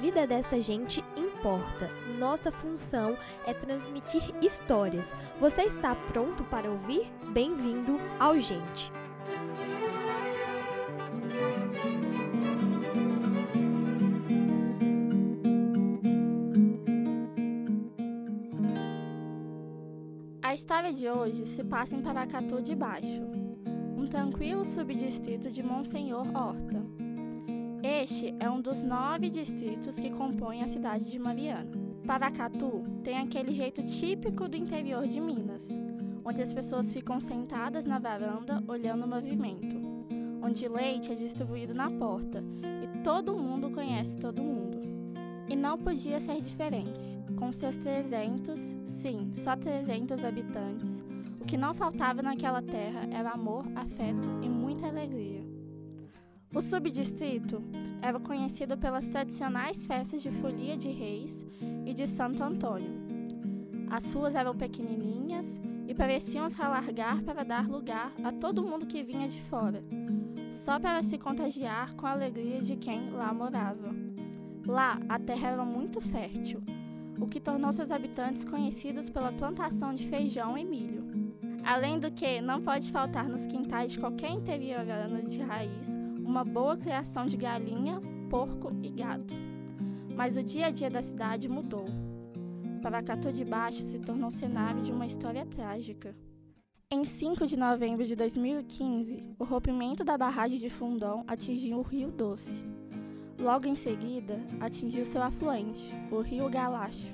vida dessa gente importa. Nossa função é transmitir histórias. Você está pronto para ouvir? Bem-vindo ao Gente. A história de hoje se passa em Paracatu de Baixo, um tranquilo subdistrito de Monsenhor Horta. Este é um dos nove distritos que compõem a cidade de Mariana. Paracatu tem aquele jeito típico do interior de Minas, onde as pessoas ficam sentadas na varanda olhando o movimento, onde leite é distribuído na porta e todo mundo conhece todo mundo. E não podia ser diferente. Com seus 300, sim, só 300 habitantes, o que não faltava naquela terra era amor, afeto e muita alegria. O subdistrito era conhecido pelas tradicionais festas de folia de reis e de Santo Antônio. As ruas eram pequenininhas e pareciam se alargar para dar lugar a todo mundo que vinha de fora, só para se contagiar com a alegria de quem lá morava. Lá, a terra era muito fértil, o que tornou seus habitantes conhecidos pela plantação de feijão e milho. Além do que, não pode faltar nos quintais de qualquer interiorano de raiz uma boa criação de galinha, porco e gado. Mas o dia a dia da cidade mudou. Paracatu de Baixo se tornou cenário de uma história trágica. Em 5 de novembro de 2015, o rompimento da barragem de Fundão atingiu o Rio Doce. Logo em seguida, atingiu seu afluente, o Rio Galacho,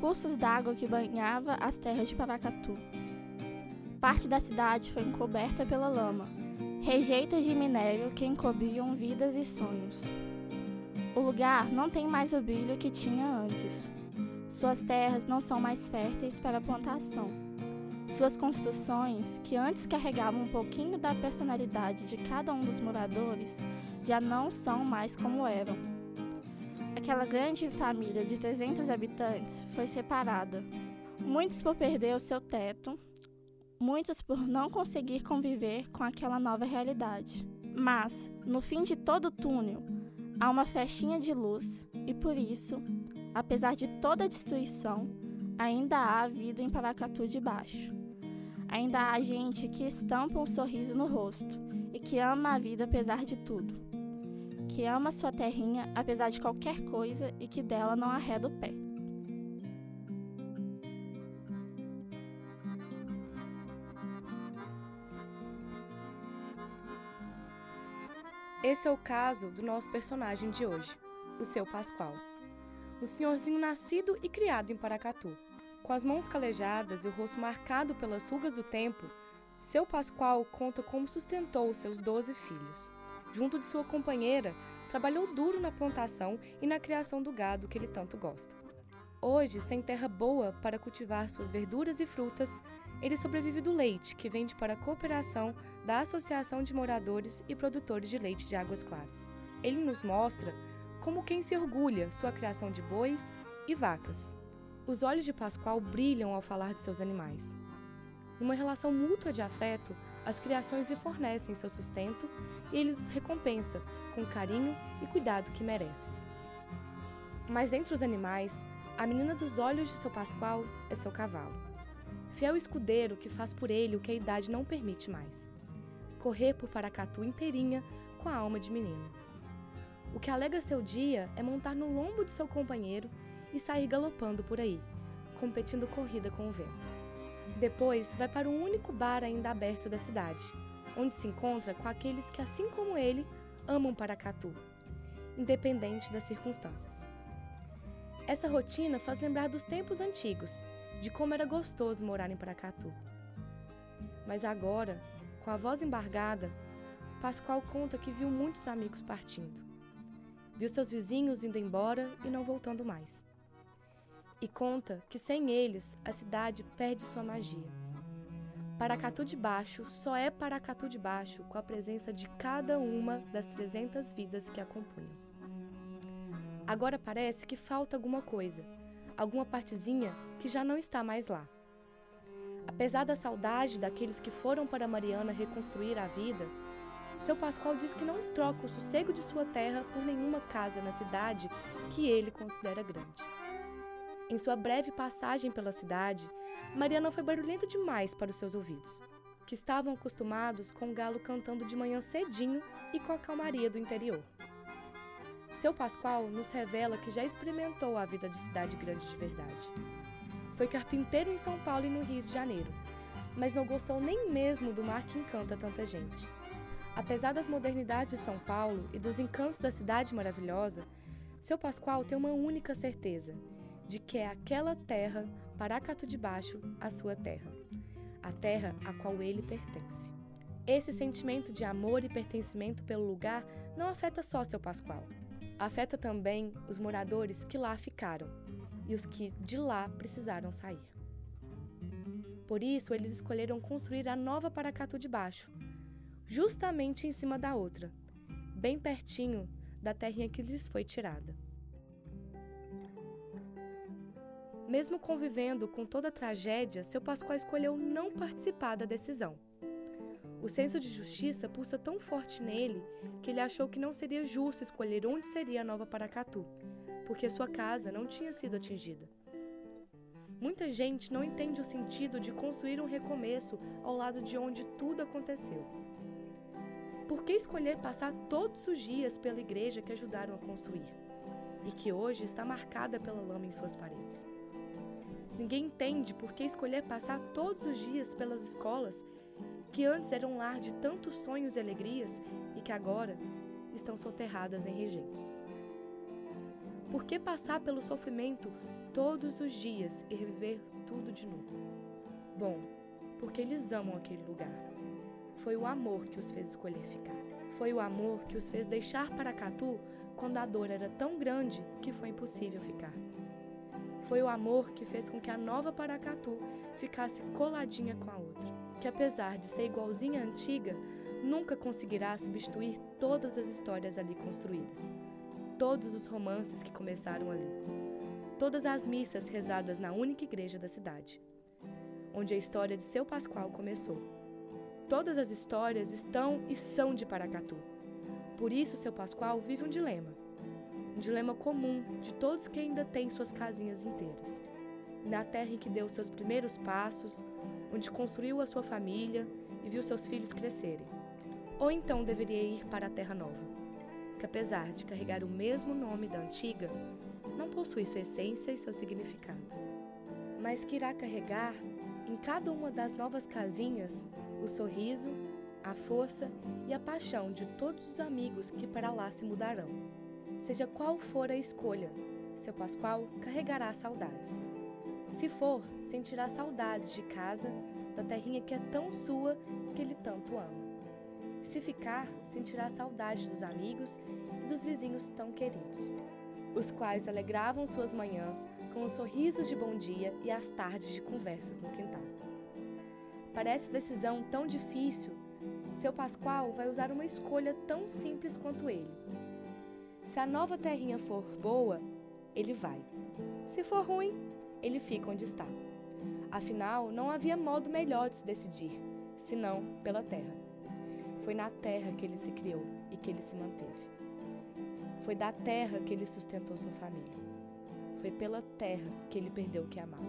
cursos d'água que banhava as terras de Paracatu. Parte da cidade foi encoberta pela lama, rejeitos de minério que encobriam vidas e sonhos. O lugar não tem mais o brilho que tinha antes. Suas terras não são mais férteis para plantação. Suas construções, que antes carregavam um pouquinho da personalidade de cada um dos moradores, já não são mais como eram. Aquela grande família de 300 habitantes foi separada. Muitos por perder o seu teto, muitos por não conseguir conviver com aquela nova realidade. Mas, no fim de todo túnel, há uma festinha de luz e por isso, apesar de toda a destruição, ainda há vida em Paracatu de Baixo. Ainda há gente que estampa um sorriso no rosto e que ama a vida apesar de tudo. Que ama sua terrinha apesar de qualquer coisa e que dela não arreda o pé. Esse é o caso do nosso personagem de hoje, o seu Pascoal. Um senhorzinho nascido e criado em Paracatu. Com as mãos calejadas e o rosto marcado pelas rugas do tempo, seu Pascoal conta como sustentou seus doze filhos. Junto de sua companheira, trabalhou duro na plantação e na criação do gado que ele tanto gosta. Hoje, sem terra boa para cultivar suas verduras e frutas, ele sobrevive do leite que vende para a cooperação da Associação de Moradores e Produtores de Leite de Águas Claras. Ele nos mostra como quem se orgulha sua criação de bois e vacas. Os olhos de Pascoal brilham ao falar de seus animais. Numa relação mútua de afeto, as criações lhe fornecem seu sustento e ele os recompensa com o carinho e cuidado que merecem. Mas entre os animais, a menina dos olhos de seu Pascoal é seu cavalo. Fiel escudeiro que faz por ele o que a idade não permite mais. Correr por Paracatu inteirinha com a alma de menino. O que alegra seu dia é montar no lombo de seu companheiro e sair galopando por aí, competindo corrida com o vento. Depois vai para o único bar ainda aberto da cidade, onde se encontra com aqueles que, assim como ele, amam Paracatu, independente das circunstâncias. Essa rotina faz lembrar dos tempos antigos, de como era gostoso morar em Paracatu. Mas agora, com a voz embargada, Pascoal conta que viu muitos amigos partindo. Viu seus vizinhos indo embora e não voltando mais. E conta que sem eles a cidade perde sua magia. Paracatu de Baixo só é Paracatu de Baixo com a presença de cada uma das 300 vidas que a compunham. Agora parece que falta alguma coisa, alguma partezinha que já não está mais lá. Apesar da saudade daqueles que foram para Mariana reconstruir a vida, seu Pascoal diz que não troca o sossego de sua terra por nenhuma casa na cidade que ele considera grande. Em sua breve passagem pela cidade, Mariana foi barulhenta demais para os seus ouvidos, que estavam acostumados com o galo cantando de manhã cedinho e com a calmaria do interior. Seu Pascoal nos revela que já experimentou a vida de cidade grande de verdade. Foi carpinteiro em São Paulo e no Rio de Janeiro, mas não gostou nem mesmo do mar que encanta tanta gente. Apesar das modernidades de São Paulo e dos encantos da cidade maravilhosa, seu Pascoal tem uma única certeza: de que é aquela terra, Paracatu de Baixo, a sua terra, a terra a qual ele pertence. Esse sentimento de amor e pertencimento pelo lugar não afeta só seu Pascoal. Afeta também os moradores que lá ficaram e os que de lá precisaram sair. Por isso, eles escolheram construir a nova Paracatu de Baixo, justamente em cima da outra, bem pertinho da terrinha que lhes foi tirada. Mesmo convivendo com toda a tragédia, seu Pascoal escolheu não participar da decisão. O senso de justiça pulsa tão forte nele que ele achou que não seria justo escolher onde seria a nova Paracatu, porque sua casa não tinha sido atingida. Muita gente não entende o sentido de construir um recomeço ao lado de onde tudo aconteceu. Por que escolher passar todos os dias pela igreja que ajudaram a construir e que hoje está marcada pela lama em suas paredes? Ninguém entende por que escolher passar todos os dias pelas escolas que antes eram lar de tantos sonhos e alegrias e que agora estão soterradas em rejeitos. Por que passar pelo sofrimento todos os dias e reviver tudo de novo? Bom, porque eles amam aquele lugar foi o amor que os fez escolher ficar. Foi o amor que os fez deixar Paracatu quando a dor era tão grande que foi impossível ficar. Foi o amor que fez com que a nova Paracatu ficasse coladinha com a outra, que apesar de ser igualzinha à antiga, nunca conseguirá substituir todas as histórias ali construídas, todos os romances que começaram ali, todas as missas rezadas na única igreja da cidade, onde a história de seu Pascoal começou Todas as histórias estão e são de Paracatu. Por isso, seu Pascoal vive um dilema. Um dilema comum de todos que ainda têm suas casinhas inteiras. Na terra em que deu seus primeiros passos, onde construiu a sua família e viu seus filhos crescerem. Ou então deveria ir para a terra nova, que apesar de carregar o mesmo nome da antiga, não possui sua essência e seu significado, mas que irá carregar em cada uma das novas casinhas o sorriso, a força e a paixão de todos os amigos que para lá se mudarão. Seja qual for a escolha, seu Pascoal carregará saudades. Se for, sentirá saudades de casa, da terrinha que é tão sua que ele tanto ama. Se ficar, sentirá saudade dos amigos e dos vizinhos tão queridos, os quais alegravam suas manhãs com os sorrisos de bom dia e as tardes de conversas no quintal. Parece decisão tão difícil, seu Pascoal vai usar uma escolha tão simples quanto ele. Se a nova terrinha for boa, ele vai. Se for ruim, ele fica onde está. Afinal, não havia modo melhor de se decidir, senão pela terra. Foi na terra que ele se criou e que ele se manteve. Foi da terra que ele sustentou sua família. Foi pela terra que ele perdeu o que amava.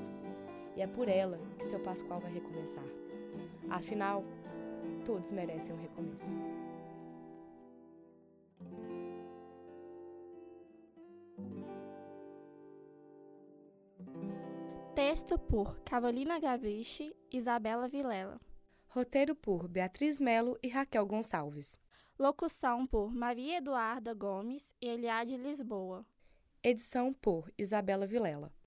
E é por ela que seu Pascoal vai recomeçar. Afinal, todos merecem um recomeço. Texto por Carolina Gavichi, Isabela Vilela. Roteiro por Beatriz Melo e Raquel Gonçalves. Locução por Maria Eduarda Gomes e Eliade Lisboa. Edição por Isabela Vilela.